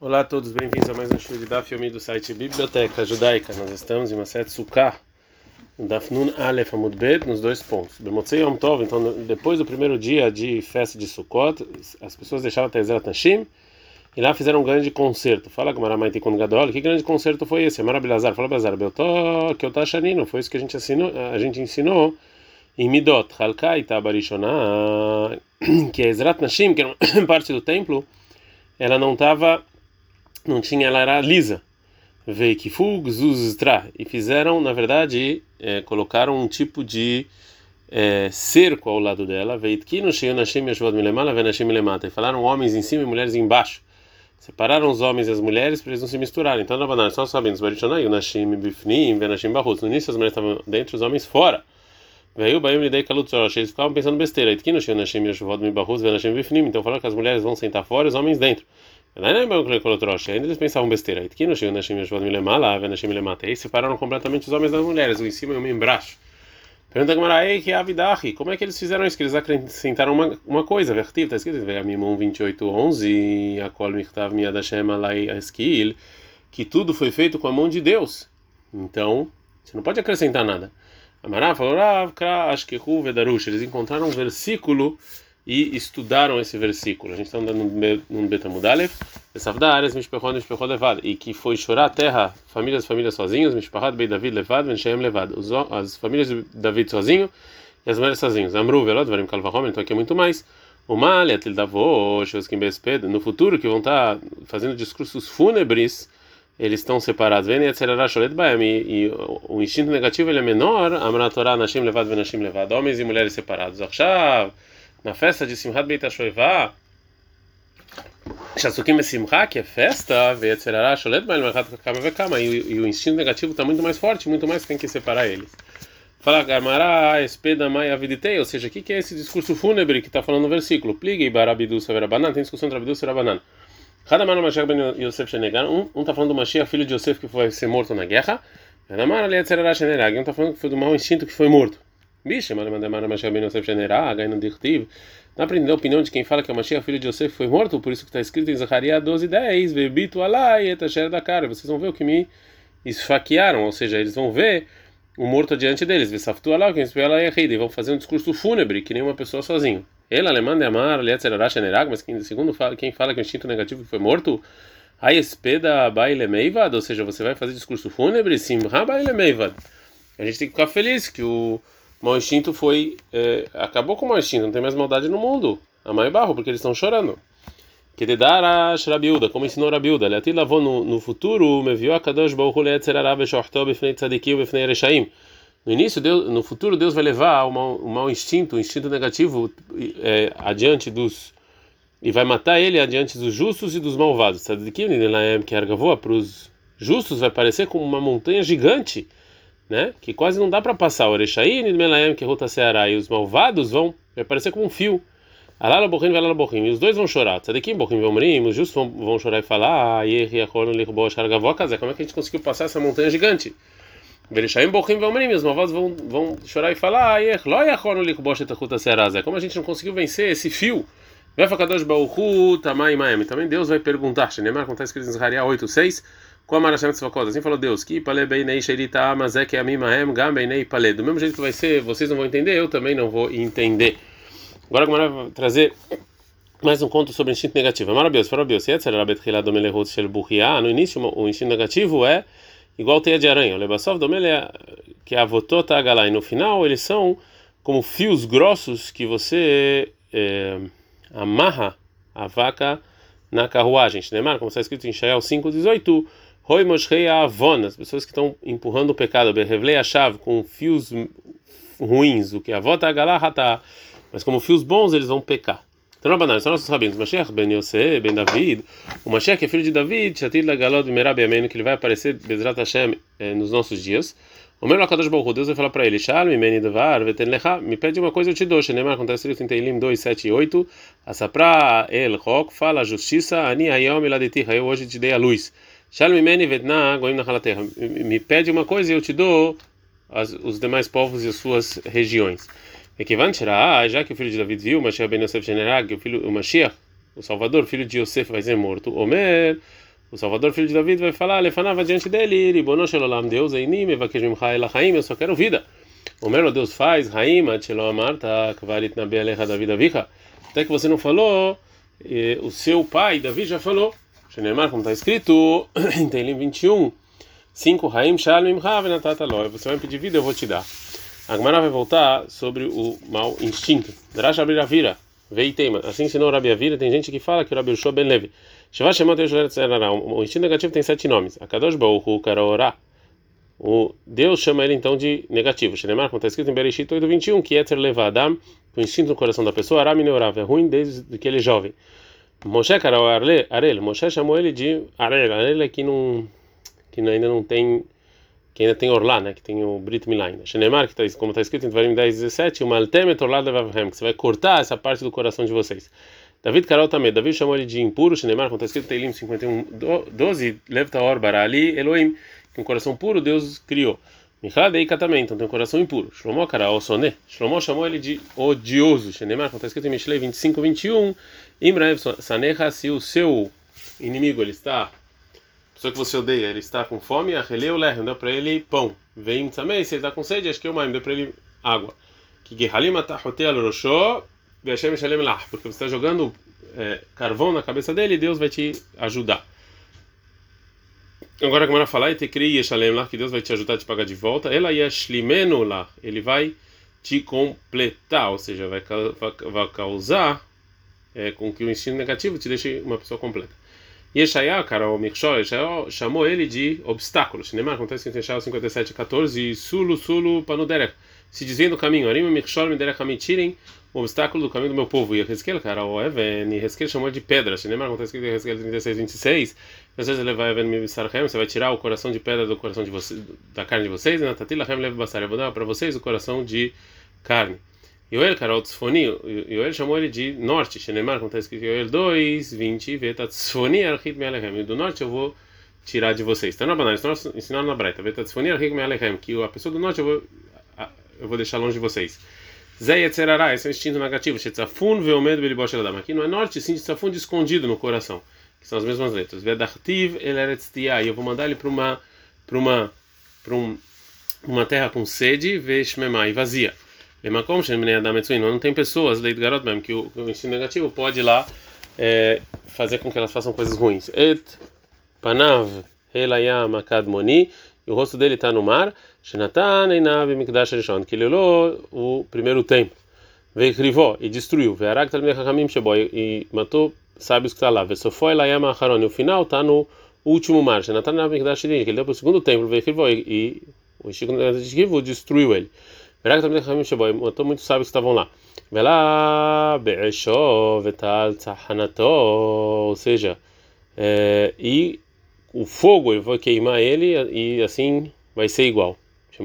Olá a todos, bem-vindos a mais um show de Daf Yomi do site Biblioteca Judaica. Nós estamos em uma sete Sukkah, Daf Nun Aleph Amud Bet, nos dois pontos. Bemotzei Yom Tov, então depois do primeiro dia de festa de Sukkot, as pessoas deixavam até Tezerat Nashim e lá fizeram um grande concerto. Fala com Maramai Tikkun Gadol, que grande concerto foi esse? Amara Belazar, fala Belazar, Beltó, Tashanino, foi isso que a gente ensinou, a gente ensinou em Midot, Halkai Tabarishonah, que é Ezrat Nashim, que era parte do templo, ela não estava não tinha, ela era lisa. Veikifug zuztra. E fizeram, na verdade, é, colocaram um tipo de é, cerco ao lado dela. Veitkino sheyonashim yashvod milemala venashim milemata. E falaram homens em cima e mulheres embaixo. Separaram os homens e as mulheres para eles não se misturarem. Então, na banana, só sabendo, os baritonai, o nashim bifnim, venashim. No início as mulheres estavam dentro, os homens fora. Veio o Baim Lidei Kalutzorosh, eles ficavam pensando besteira. Itkino sheyonashim yashvod mibahut venashim bifnim. Então falaram que as mulheres vão sentar fora e os homens dentro. Ainda eles pensavam besteira. E separaram completamente os homens das mulheres, o em cima e o embaixo. Pergunta a que Avidahi, como é que eles fizeram isso? Que eles acrescentaram uma, uma coisa, vertido, está escrito, Ve'amimon 28:11, a kol michtav miyad Hashem alai askil, que tudo foi feito com a mão de Deus. Então, você não pode acrescentar nada. Amará falou, acho que eles encontraram um versículo e estudaram esse versículo. A gente está andando no Betamudalev, Savdares, Mishpechot, Mishpechot Levad, e que foi chorar a terra, famílias, famílias sozinhos, Mishpachat, Bei David Levad, Menshem Levad, as famílias de David sozinho e as mulheres sozinhos. Amru, Velod, Varim Kalvahom, então aqui é muito mais. O Mali, Atil Davo, Shoskim Besped, no futuro, que vão estar tá fazendo discursos fúnebres, eles estão separados. Vem e e o instinto negativo ele é menor, Amra Torah, Nashim Levad, Venashim Levad, homens e mulheres separados. Achav, na festa de Simchat Beit HaShoivah, Shasukim Simcha, que é festa, Ve'etzerará, Sholet Baal Merchat Kama Vekama, e o instinto negativo está muito mais forte, muito mais tem que separar eles. Fala Garmará, Espeda Mai Aviditei, ou seja, o que, que é esse discurso fúnebre que está falando no versículo? Pligue Barabidu Saverabanan, tem discussão entre Abidu e Saverabanan. Cada mano Mashiach ben Yosef Shenegan, um está falando do Mashiach, filho de Yosef, que foi ser morto na guerra, Cada mano ali Etzerará Shenerag, um está falando que foi do mau instinto que foi morto. Bicha, mas mandar Mashiach ben Yosef Shenerag, aí não dirtiv. Para entender a opinião de quem fala que o Mashiach, filho de Yosef, foi morto, por isso que está escrito em Zacarias 12, 10, Vebito alai etasher da cara. Vocês vão ver o que me esfaquearam, ou seja, eles vão ver o morto diante deles. Vesaftu alai, quem espera lá é rei, vão fazer um discurso fúnebre, que nem uma pessoa sozinho. Ele, alemão, de amar, Lietzerará Shenerag, mas quem, segundo quem fala que o instinto negativo foi morto, a espeda baile meivad, ou seja, você vai fazer discurso fúnebre, simha baile meivad. A gente tem que ficar feliz que o mau instinto foi. É, acabou com o mau instinto, não tem mais maldade no mundo. A mãe barro, porque eles estão chorando. Que de dar a Shrabiuda, como ensinou Rabiuda, até lavou no, no futuro, me viu a Kadosh Baruch Leetzerará Beshortó Befnei Tzadikim Befnei Ereshaim. No início, Deus, no futuro, Deus vai levar o mau, o mau instinto, o instinto negativo, é, adiante dos. e vai matar ele adiante dos justos e dos malvados. Tzadikim, que é para os justos, vai parecer como uma montanha gigante né? Que quase não dá para passar. O Melaem, que Ruta Ceará, e os malvados vão, vai parecer como um fio. Alala Bochim, Alala Bochim. E os dois vão chorar. Tzadikim, Bochim, Vomrim, os justos vão, chorar e falar: Ah, Yerri, Achorno, Lirbo, Shargavó, Como é que a gente conseguiu passar essa montanha gigante? Berechaim, Bochim, Vomrim. Os malvados vão, vão chorar e falar: Ah, Yerri, Loi, Achorno, Lirbo, Ruta Ceará. Como a gente não conseguiu vencer esse fio? Vai Fakadosh Baruchu, Tamai, Maem. Também Deus vai perguntar. Shenemar, como está escrito em Zahariah 8, 6. Com a Marashem Tzvakot, assim falou Deus, amazek amimahem gam beinei pale. Do mesmo jeito que vai ser, vocês não vão entender, eu também não vou entender. Agora como vai trazer mais um conto sobre instinto negativo. Shel buchia. No início, o instinto negativo é igual teia de aranha. Que é a votota agalai. No final, eles são como fios grossos que você é, amarra a vaca na carruagem. Shnemar, como está escrito em Shael 5:18 Roi Moshei Avon, as pessoas que estão empurrando o pecado, Berrevlei Achav, com fios ruins, o que a vota tá, mas como fios bons eles vão pecar. Então, Rabanan, são nossos rabinos, Mashiach ben Yosef, ben David, o Mashiach é filho de David, Shatil da Galod Merab Yameinu, que ele vai aparecer, Bezrat Hashem, eh, nos nossos dias. O meu Lakadosh Baruch Deus vai falar para ele, Shalom, Meni Devar, Veten Lecha, me pede uma coisa eu te dou, Shenemar, acontece isso em Teilim 2, 7 e 8, Asapra El Chok, fala a justiça, Ani Hayom Eladetiha, eu hoje te dei a luz. Me pede uma coisa e eu te dou as, os demais povos e as suas regiões. E que van tirar, já que o filho de David viu, Mashiach ben Yosef Generag, o filho, o Mashiach, o Salvador, filho de Yosef, vai ser morto. Omer, o Salvador, filho de David, vai falar, lefanava diante dele, Ribono Shelolam, Deus, Einim, Evakesh Mimcha Elachaim, eu só quero vida. O meu Deus faz, Raim, Atchelo Amarta, Kvarit Nabi Alecha David Avicha. Até que você não falou, o seu pai, Davi, já falou. Shenemar, como está escrito em Teilim 21, 5, Raim Shalom Imcha Venatata Loi. Você vai pedir vida, eu vou te dar. A vai voltar sobre o mau instinto. Drash abrir a vira. Vei tema. Assim ensinou o Rabi Avira. Tem gente que fala que o Rabi Ushua Ben Levi. Shiva Shemot O instinto negativo tem sete nomes. Akadosh Baruch Hu Karorá. O Deus chama ele então de negativo. Shenemar, como está escrito em Bereshit 8:21, que é ter levadam, o instinto no coração da pessoa, aram neurav, é ruim desde que ele é jovem. Moshe Karao Arel, Moshe chamou ele de Arel. Arel é que não que ainda não tem que ainda tem Orlá, né, que tem o Brit Milá ainda. Shenemar, que tá, como está escrito em Tvarim 10, 17, o Maltemet Orlá Levavhem, que você vai cortar essa parte do coração de vocês. David Carol também, David chamou ele de impuro, Shenemar, como está escrito em Teilim 51, 12, Levta Or Ali Elohim, que um coração puro Deus criou. Michadei também, então tem um coração impuro. Shlomo Karao Soné, Shlomo chamou ele de odioso, Shenemar, como está escrito em Mishlei 25, 21, Imraev Saneha, se o seu inimigo ele está pessoa que você odeia, ele está com fome, arreleu lerem, dá para ele pão. Vem também, se ele está com sede, acho que é o mãe, dá para ele água. Que gehalim atahotea loroshó, Hashem shalem lah, porque você está jogando é, carvão na cabeça dele e Deus vai te ajudar. Agora como ela falar, te cria shalem lá, que Deus vai te ajudar a te pagar de volta. Ela yashlimenu lá, ele vai te completar, ou seja, vai, vai causar é, com que o instinto negativo te deixe uma pessoa completa. Yeshaya, cara, o Mikshol, chamou ele de obstáculo. Shinemar, acontece em Yeshaya 57, 14, Sulu, Sulu, Panuderech. Se dizendo o caminho, Arim, Mikshol, Miderech, tirem o obstáculo do caminho do meu povo. E Hezkel, cara, o Even, Hezkel chamou de pedra. Shinemar, acontece em Hezkel 36, 26, às vezes ele vai Even Mibisarchem, você vai tirar o coração de pedra do coração de vocês, da carne de vocês, e Natatila, Hem, Lev Basar, eu vou dar para vocês o coração de carne. Yoel, cara, o Tzfoni, Yoel chamou ele de norte, Shenemar, como está escrito Yoel 2, 20, Veta Tzfoni Archit Mealechem, do norte eu vou tirar de vocês. Está na banana, ensinando na Braita, Veta Tzfoni Archit Mealechem, que a pessoa do norte eu vou, eu vou deixar longe de vocês. Zé esse é o instinto negativo, Shetzafun Veomed Belibosh Eladam. Aqui não é norte, sim, Shetzafun escondido no coração, que são as mesmas letras. Vedartiv Eleretz e eu vou mandar ele para uma, para uma, para um, uma terra com sede, Veshmemai, vazia. Não tem pessoas, lei do garoto mesmo, que o, o ensino negativo pode ir lá é, fazer com que elas façam coisas ruins. Et panav helayam akadmoni, e o rosto dele está no mar. Que ele olhou o primeiro templo. Veio rivó e destruiu. E matou sábios que está lá. Ve'sofoi elayam acharon, e o final está no último mar. Que ele deu para o segundo templo. Veio rivó, e o Chico destruiu ele. Verá também Ramim Sheboy, matou muitos sábios que estavam lá. Velá Be'eshov Vetal Tzahanato, ou seja, é, e o fogo eu vou queimar ele e assim vai ser igual. O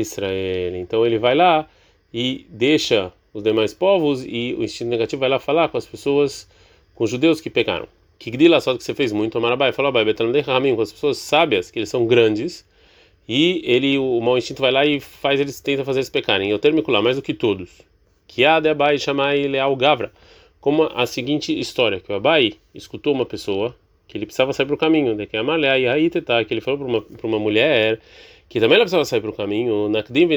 Israel. Então ele vai lá e deixa os demais povos e o instinto negativo vai lá falar com as pessoas, com os judeus que pecaram. Que gdila só que você fez muito, Amarabai falou, Abai, Betanam Ramim, com as pessoas sábias, que eles são grandes e ele, o mau instinto vai lá e faz eles tenta fazer eles pecarem. Eu termino lá mais do que todos. Que a de Abai chamar Leal Gavra, como a seguinte história que o Abai escutou uma pessoa que ele precisava sair para o caminho, de que a Malé e aí tá que ele falou para uma para uma mulher que também ela precisava sair para o caminho, Nakdim.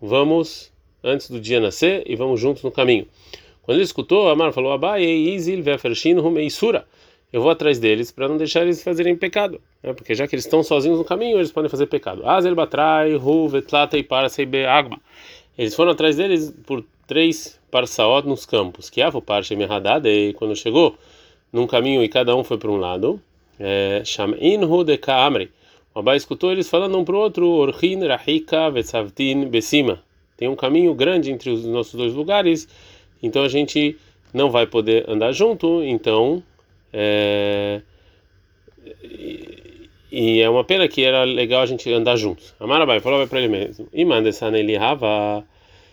Vamos antes do dia nascer e vamos juntos no caminho. Quando ele escutou, Amar falou: Abai, Izil Vefershin eu vou atrás deles para não deixar eles fazerem pecado, né? porque já que eles estão sozinhos no caminho, eles podem fazer pecado. Azel batrai, vetlata e. Eles foram atrás deles por três parsaot nos campos. Que avo parche e quando chegou num caminho e cada um foi para um lado. É, Shamin de kaamri. O Abai escutou eles falando um para o outro, Orhin, Rahika, Vetzavtin, Besima. Tem um caminho grande entre os nossos dois lugares, então a gente não vai poder andar junto, então é, e, e, é uma pena que era legal a gente andar juntos. Amarabai falou para ele mesmo: ele Rava.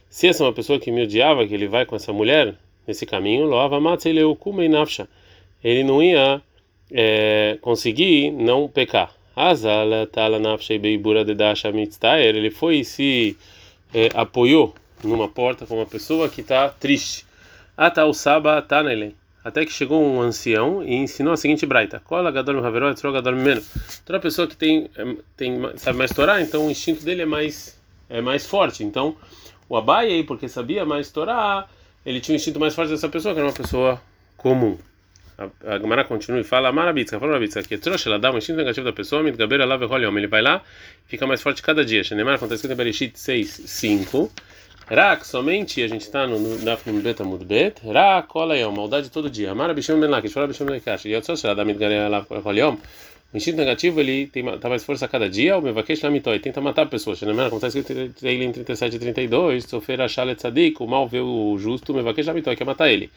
Se essa é uma pessoa que me odiava, que ele vai com essa mulher nesse caminho, loava ele não ia é, conseguir não pecar. Ele foi e se é, apoiou numa porta com uma pessoa que está triste. Ata o saba tanele até que chegou um ancião e ensinou a seguinte braita: Cola gadol haveró etzro gadol meno. Toda pessoa que tem tem sabe mais Torá, então o instinto dele é mais é mais forte. Então o Abai aí, porque sabia mais Torá, ele tinha um instinto mais forte dessa pessoa, que era uma pessoa comum. A Gemara continua e fala: Amarabitska, fala Marabitska, que trouxa, ela dá um instinto negativo da pessoa, mitgaber ela ele vai lá, fica mais forte cada dia. Shenemar acontece que em Bereshit 6, 5. Rak, somente a gente está no Dafnim Bet Amud Bet. Rak, cola aí, maldade todo dia. Amara Bisham Ben Lakish, fala Bisham Ben Lakish. E eu sou ela dá mitgaber ela o instinto negativo ele tem tá mais força a cada dia, o mevakesh lamitoi tenta matar a pessoa. Shenemar acontece que ele em 37 e 32, sofrer a chalet tzadik, o mal vê o justo, o mevakesh lamitoi quer matar ele.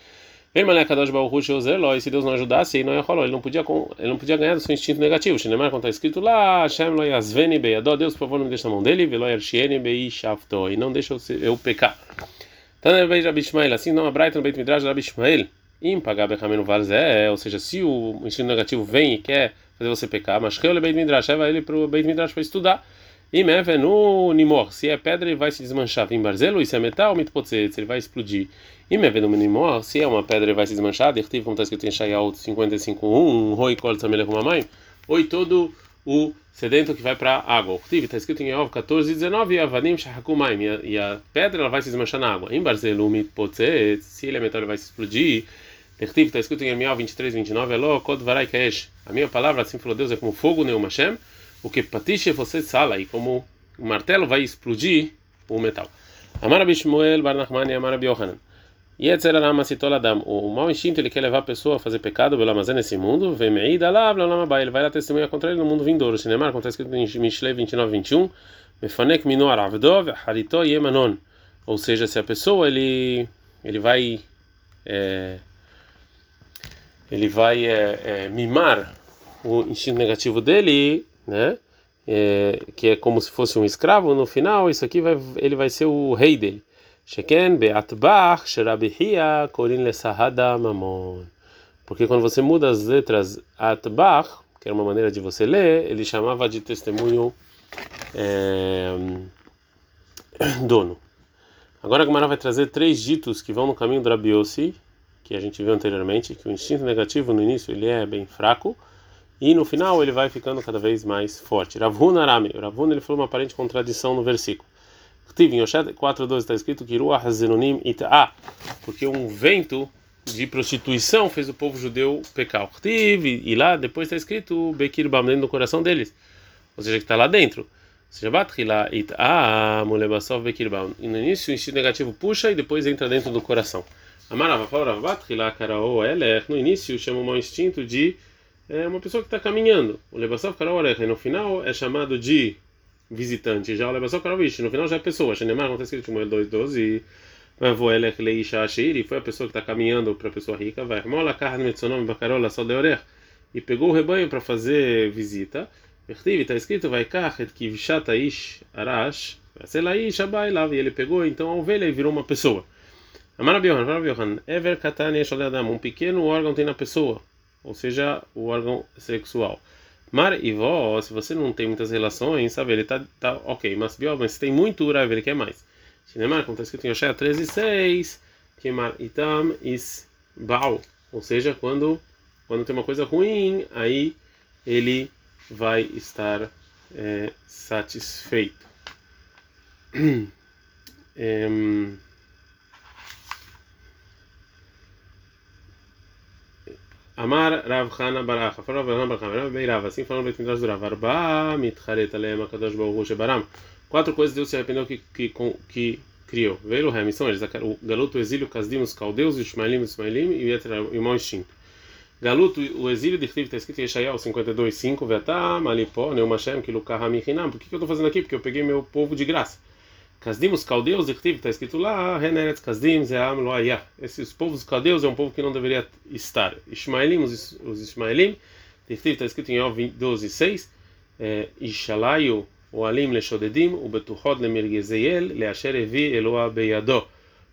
E se Deus não ajudasse, ele não ia rolar, ele não podia, ele não podia ganhar do seu instinto negativo. Shinemar, quando está escrito lá, Hashem lo yazveni beyadó, Deus, por favor, não me deixe na mão dele, velo yarshieni bei shafto, e não deixa eu pecar. Taner bei Ishmael, assim não a no Beit Midrash Rabi Ishmael, bechamenu valzé, ou seja, se o instinto negativo vem e quer fazer você pecar, mas que eu Beit Midrash, leva ele para o Beit Midrash para estudar. E no nimor, se é pedra ele vai se desmanchar. Vim barzelo, e se é metal, mitpotzetz, ele vai explodir. E no nimor, se é uma pedra ele vai se desmanchar. Dertiv, como está escrito em Shayal 55.1, um roi kol tzamele com mamãe. Oi todo o sedento que vai para a água. Dertiv, está escrito em Yov 14 19, avanim shahakumaim, e a pedra ela vai se desmanchar na água. Em barzelo, mitpotzetz, se ele é metal ele vai se explodir. Dertiv, está escrito em Yirmiyahu 23 29, Elo, kod varai kesh. A minha palavra, assim falou Deus, é como fogo, Neum Hashem o que patiche você sala e como o martelo vai explodir o metal. Amar Bishmuel Bar Nachman e Amar Yohanan. Yetzer Alama. O mau instinto ele quer levar a pessoa a fazer pecado pelo armazém nesse mundo. Vem Meida lá, Ele vai lá testemunhar contra ele no mundo vindouro. Cinemar, acontece escrito em Mishlei 29, 21. Mefanek Minu Aravdov Harito Yemanon. Ou seja, se a pessoa ele ele vai é, ele vai é, é, mimar o instinto negativo dele né? É, que é como se fosse um escravo, no final isso aqui vai, ele vai ser o rei dele. Sheken be'atbach sherabihia korin lesahada mamon. Porque quando você muda as letras atbach, que era uma maneira de você ler, ele chamava de testemunho é, dono. Agora a Gemara vai trazer três ditos que vão no caminho do Rabiossi, que a gente viu anteriormente, que o instinto negativo no início ele é bem fraco, e no final ele vai ficando cada vez mais forte. Ravuna Arame. Ravuna ele falou uma aparente contradição no versículo. Tive em Oshet 4.12 está escrito que Zenunim Ita. Porque um vento de prostituição fez o povo judeu pecar. Tive, e lá depois está escrito Bekir Bam dentro do coração deles. Ou seja, que está lá dentro. E no início o instinto negativo puxa e depois entra dentro do coração. Amarava, Batrila Karaô Eler. No início chama o mau instinto de é uma pessoa que está caminhando. O Lebassov Karaorecha, no final é chamado de visitante. Já o Lebassov Karavish, no final já é pessoa. Shenemar, não está escrito em 2.12. Voelech Leisha Ashir, foi a pessoa que está caminhando para a pessoa rica. Vai, mola carne metzonom bacarola só de orech. E pegou o rebanho para fazer visita. Está escrito, vai kachet kivshata ish arash. Selaish abailav. E ele pegou então a ovelha e virou uma pessoa. Amar Abiohan, Abiohan, Ever Katane Adam, um pequeno órgão tem na pessoa ou seja, o órgão sexual. Mar e vó, se você não tem muitas relações, sabe, ele tá, tá ok, mas bió, mas se tem muito urav, ele quer mais. Shinemar, como está escrito em Oshea 13, 6, que mar itam is bal, ou seja, quando, quando tem uma coisa ruim, aí ele vai estar é, satisfeito. é, Amar Rav Hana Baracha, falou Rav Hana Baracha, Rav Beirav, assim falando Beit Midrash do Rav, Arba mitcharet aleem akadosh baruch shebaram. Quatro coisas Deus se arrependeu que, que, que criou. Veio o Hem, são eles, o galuto, o exílio, Kasdim, os caldeus, os Ishmaelim, os Ismaelim e o mau instinto. Galuto, o exílio de Chtiv está escrito em Yeshayahu 52:5, Vetá, Malipó, Neumashem, Kilukah Hamichinam. Por que, que eu estou fazendo aqui? Porque eu peguei meu povo de graça. Kasdim, os caldeus, está escrito lá, Reneretz Kasdim, Zeam Loaya. Esses povos caldeus é um povo que não deveria estar. Ismaelim, os, os Ismaelim, está escrito em Yov 12, 6, é, Ishalayu, o Alim Leshodedim, o Betuchod Lemirgezeiel, Leasher Evi Eloa.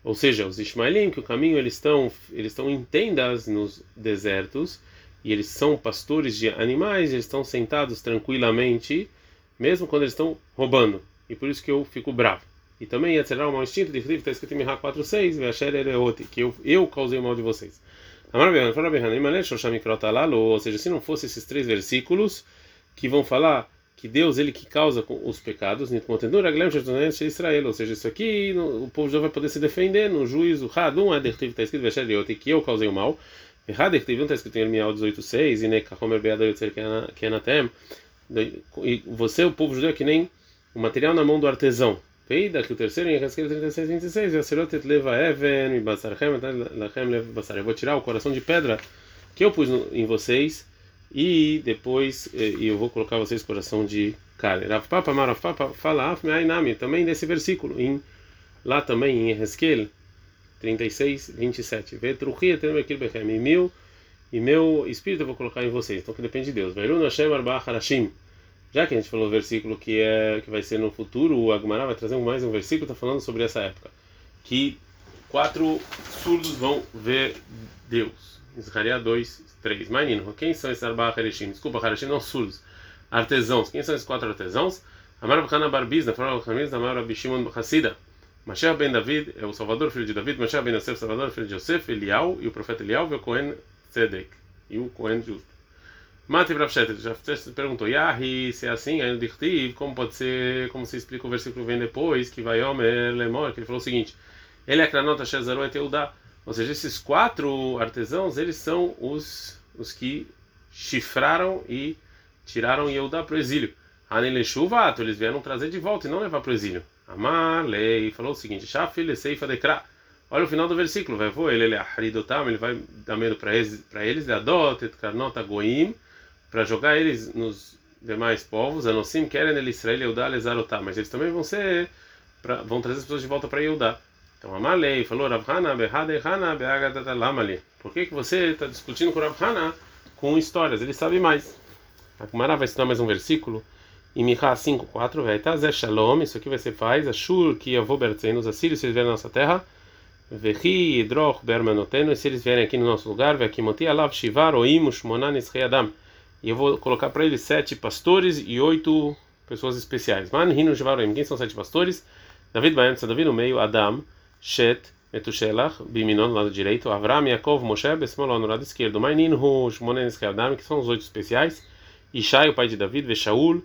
Ou seja, os Ismaelim, que o caminho eles estão, eles estão em tendas nos desertos, e eles são pastores de animais, eles estão sentados tranquilamente, mesmo quando eles estão roubando. E por isso que eu fico bravo. E também Yetzerar, o mau instinto de Filipe, está escrito em Mihá 4.6, Ve'asher Ereoti, que eu, eu causei o mal de vocês. ou seja, se não fosse esses três versículos que vão falar que Deus ele que causa os pecados, Israel, ou seja, isso aqui o povo já vai poder se defender no juízo. Hadum Adertiv está escrito que eu causei o mal. Hadertiv está escrito em Irmial 18:6 e Nekahomer Beada Yotzer Kenatem. E você, o povo judeu, é que nem o material na mão do artesão. Veida que o terceiro em Ezequiel 36, 26, Yaserotet leva leva. Eu vou tirar o coração de pedra que eu pus em vocês e depois e eu vou colocar vocês coração de carne. Rav Papa, Marav Papa, fala Afmeainami, também desse versículo, em, lá também em Ezequiel 36, 27. Vetruchia tenemekil bechem, e meu, e meu espírito eu vou colocar em vocês, então que depende de Deus. Veirun Hashem arba harashim. Já que a gente falou o versículo que é que vai ser no futuro, o Agmará vai trazer mais um versículo está falando sobre essa época, que quatro surdos vão ver Deus. Israel 2, 3. Menino, quem são esses Arba Hareshim? Desculpa, Hareshim não surdos. Artesãos. Quem são esses quatro artesãos? Amar Bachana Barbizna, Farol Hamiz, Amar Rabi Shimon Hassida. Mashiach ben David é o Salvador, filho de David. Mashiach ben Yosef, Salvador, filho de Yosef. Elial e o profeta Elial e o Cohen Tzedek. E o Cohen justo. Mati Brafshet, já perguntou, Yahi, se é assim, aí no como pode ser, como se explica o versículo vem depois, que vai Omer Lemor, que ele falou o seguinte, ele é Kranota Shezaro et Eudá, ou seja, esses quatro artesãos, eles são os, os que chifraram e tiraram Yehudá para o exílio. Hanele Shuvato, eles vieram trazer de volta e não levar para o exílio. Amar, lei, falou o seguinte, Shafil Seifa Dekra, olha o final do versículo, vai voar, ele é Haridotam, ele vai dar medo para eles, para eles, Adot, Karnota Goim, para jogar eles nos demais povos, Anosim querem ele Israel Yehudá Lezarotá, mas eles também vão ser pra, vão trazer as pessoas de volta para Yehudá. Então Amalei falou Ravhana Behade Hana Beagadatalamalei. Por que que você está discutindo com Ravhana com histórias? Ele sabe mais. A Kumara vai ensinar mais um versículo. Em Michá 5:4 vai tá Zé Shalom, isso aqui vai ser faz, Ashur que avô Bertzen, os assírios, se eles vierem na nossa terra, Vechi, Droch, Bermanoteno, se eles vierem aqui no nosso lugar, Vekimoti, Alav, Shivar, Oim, Shmonan, Adam e eu vou colocar para ele sete pastores e oito pessoas especiais. Man Hinu Shvarim. Quem são sete pastores? David Bayansa, David no meio, Adam, Shet, Metushelach, Biminon no lado direito, Avram, Yaakov, Moshe, Besmolon no lado esquerdo. Maininhu, Shmonen Adam, que são os oito especiais. Ishai, o pai de David, Veshaul,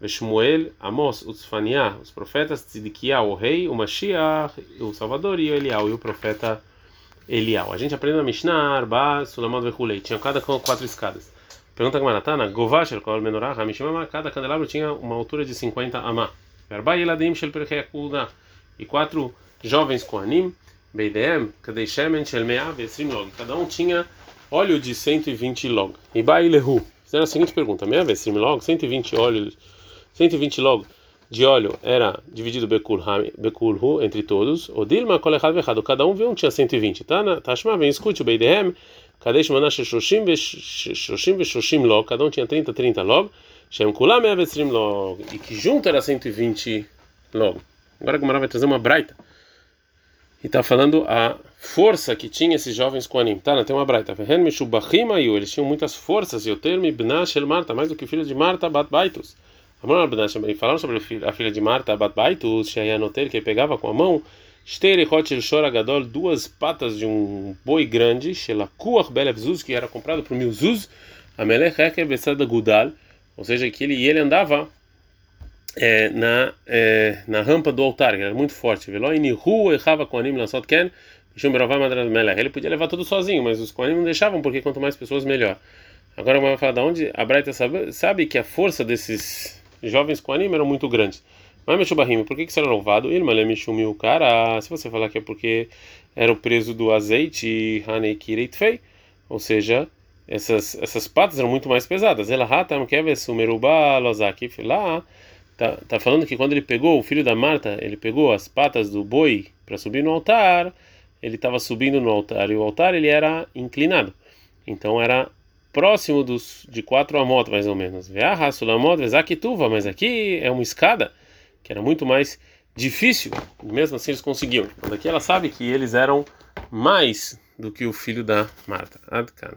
Veshmuel, Amos, Utzfania, os profetas, Tzidikia, o rei, o Mashiach, o Salvador, e o Elial, e o profeta Elial. A gente aprende na Mishnah, Arba, Sulamad Vehulei. Tinha cada quatro escadas. Pergunta que Maratana, Govashel Kol Menorah, Hamishimama, cada candelabro tinha uma altura de 50 amá. Verbai Eladim Shel Perkekuda. E quatro jovens Koanim, Beidem, Kadeshemen Shel Mea Vesrim Log. Cada um tinha óleo de 120 log. E Bai Lehu. Fizeram a seguinte pergunta: Mea Vesrim Log, 120 óleos, 120 log de óleo era dividido Bekulhu entre todos. O Dilma Kolechad Vechado. Cada um viu um tinha 120. Tá? Tashma, vem escute o Beidem. Kadesh Manash Shoshim Shoshim Log, cada um tinha 30, 30 log, Shem Kulam Evesrim Log, e que junto era 120 log. Agora a Gomara vai trazer uma braita. E está falando a força que tinha esses jovens com anim. Tá, tem uma braita. Eles tinham muitas forças. E o termo Ibnash El Marta, mais do que o filho de Marta, Bat Baitus. Falaram sobre a filha de Marta, Bat Baitus, que pegava com a mão Gadol, duas patas de um boi grande, Shelakuach Belev Zuz, que era comprado por mil Zuz, Amelech Heker Besada Gudal, ou seja, que ele, ele andava é, na, é, na rampa do altar, que era muito forte. Ele podia levar tudo sozinho, mas os Koanim não deixavam, porque quanto mais pessoas, melhor. Agora vamos falar de onde a Braita sabe, sabe que a força desses jovens Koanim era muito grande. Mas Meshubahim, por que, que isso era louvado? o cara. Se você falar que é porque era o preso do azeite, Hanei Kireitfei, ou seja, essas, essas patas eram muito mais pesadas. Ela Hatam Keves Umeruba Lozaki. Lá tá, tá falando que quando ele pegou, o filho da Marta, ele pegou as patas do boi para subir no altar, ele estava subindo no altar e o altar ele era inclinado. Então era próximo dos de quatro amot mais ou menos. Mas aqui é uma escada que era muito mais difícil, mesmo assim eles conseguiam. Quando aqui ela sabe que eles eram mais do que o filho da Marta. Adkan.